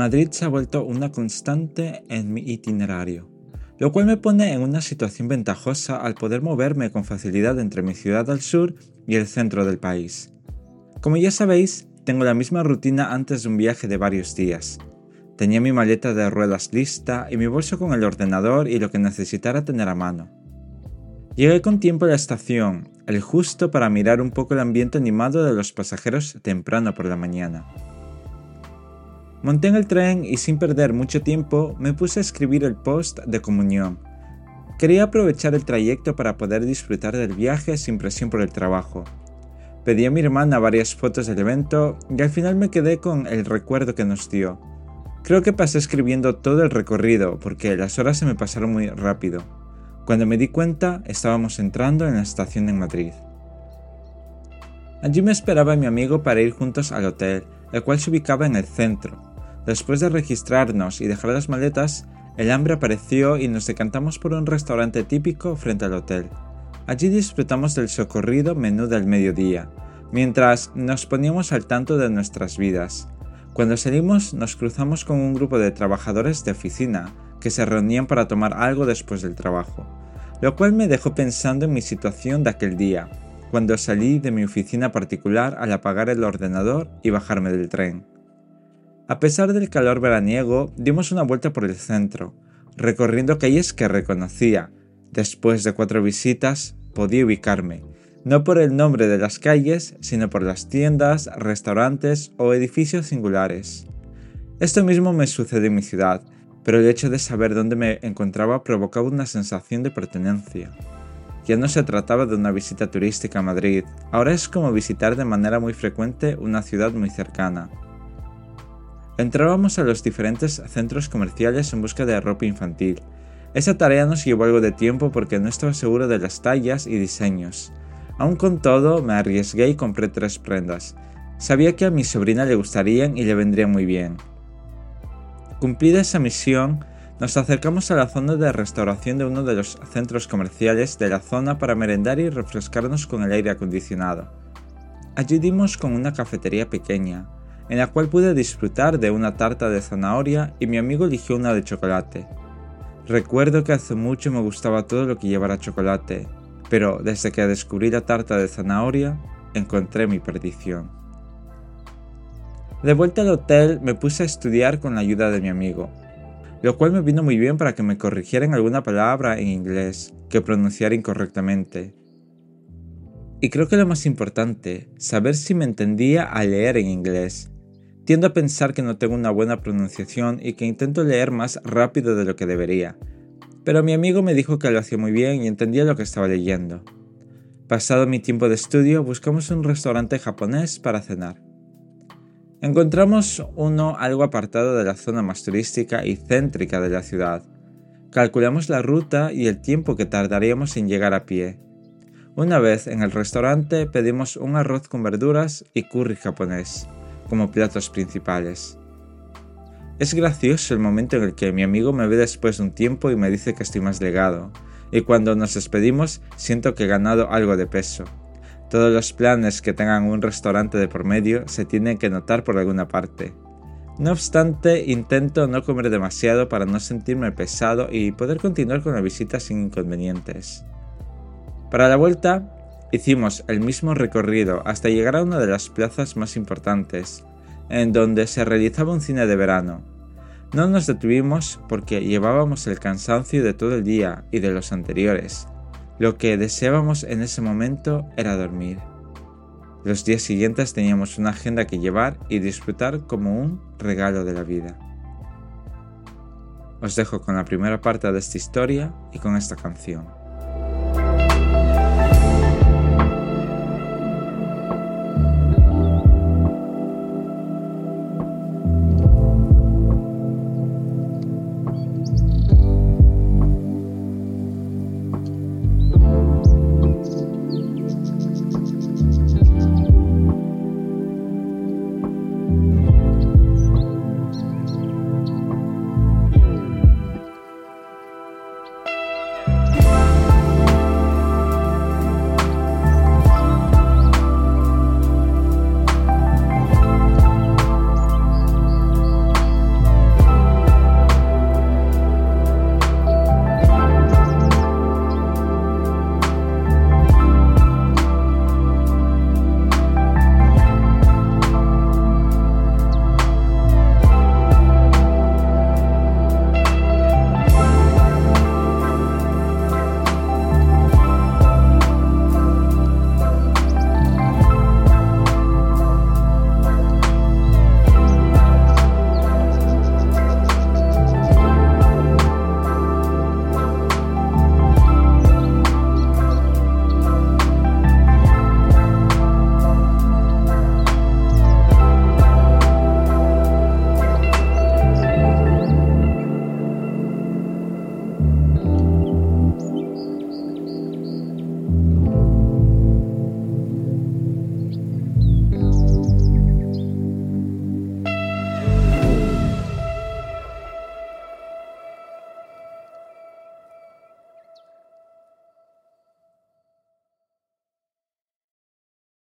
Madrid se ha vuelto una constante en mi itinerario, lo cual me pone en una situación ventajosa al poder moverme con facilidad entre mi ciudad al sur y el centro del país. Como ya sabéis, tengo la misma rutina antes de un viaje de varios días. Tenía mi maleta de ruedas lista y mi bolso con el ordenador y lo que necesitara tener a mano. Llegué con tiempo a la estación, el justo para mirar un poco el ambiente animado de los pasajeros temprano por la mañana. Monté en el tren y sin perder mucho tiempo me puse a escribir el post de comunión. Quería aprovechar el trayecto para poder disfrutar del viaje sin presión por el trabajo. Pedí a mi hermana varias fotos del evento y al final me quedé con el recuerdo que nos dio. Creo que pasé escribiendo todo el recorrido porque las horas se me pasaron muy rápido. Cuando me di cuenta estábamos entrando en la estación de Madrid. Allí me esperaba mi amigo para ir juntos al hotel, el cual se ubicaba en el centro. Después de registrarnos y dejar las maletas, el hambre apareció y nos decantamos por un restaurante típico frente al hotel. Allí disfrutamos del socorrido menú del mediodía, mientras nos poníamos al tanto de nuestras vidas. Cuando salimos nos cruzamos con un grupo de trabajadores de oficina que se reunían para tomar algo después del trabajo, lo cual me dejó pensando en mi situación de aquel día, cuando salí de mi oficina particular al apagar el ordenador y bajarme del tren. A pesar del calor veraniego, dimos una vuelta por el centro, recorriendo calles que reconocía. Después de cuatro visitas, podía ubicarme, no por el nombre de las calles, sino por las tiendas, restaurantes o edificios singulares. Esto mismo me sucede en mi ciudad, pero el hecho de saber dónde me encontraba provocaba una sensación de pertenencia. Ya no se trataba de una visita turística a Madrid, ahora es como visitar de manera muy frecuente una ciudad muy cercana. Entrábamos a los diferentes centros comerciales en busca de ropa infantil. Esa tarea nos llevó algo de tiempo porque no estaba seguro de las tallas y diseños. Aun con todo, me arriesgué y compré tres prendas. Sabía que a mi sobrina le gustarían y le vendrían muy bien. Cumplida esa misión, nos acercamos a la zona de restauración de uno de los centros comerciales de la zona para merendar y refrescarnos con el aire acondicionado. Allí dimos con una cafetería pequeña, en la cual pude disfrutar de una tarta de zanahoria y mi amigo eligió una de chocolate. Recuerdo que hace mucho me gustaba todo lo que llevara chocolate, pero desde que descubrí la tarta de zanahoria, encontré mi perdición. De vuelta al hotel me puse a estudiar con la ayuda de mi amigo, lo cual me vino muy bien para que me corrigieran alguna palabra en inglés que pronunciara incorrectamente. Y creo que lo más importante, saber si me entendía al leer en inglés, Tiendo a pensar que no tengo una buena pronunciación y que intento leer más rápido de lo que debería, pero mi amigo me dijo que lo hacía muy bien y entendía lo que estaba leyendo. Pasado mi tiempo de estudio, buscamos un restaurante japonés para cenar. Encontramos uno algo apartado de la zona más turística y céntrica de la ciudad. Calculamos la ruta y el tiempo que tardaríamos en llegar a pie. Una vez en el restaurante pedimos un arroz con verduras y curry japonés como platos principales. Es gracioso el momento en el que mi amigo me ve después de un tiempo y me dice que estoy más legado, y cuando nos despedimos siento que he ganado algo de peso. Todos los planes que tengan un restaurante de por medio se tienen que notar por alguna parte. No obstante, intento no comer demasiado para no sentirme pesado y poder continuar con la visita sin inconvenientes. Para la vuelta, Hicimos el mismo recorrido hasta llegar a una de las plazas más importantes, en donde se realizaba un cine de verano. No nos detuvimos porque llevábamos el cansancio de todo el día y de los anteriores. Lo que deseábamos en ese momento era dormir. Los días siguientes teníamos una agenda que llevar y disfrutar como un regalo de la vida. Os dejo con la primera parte de esta historia y con esta canción.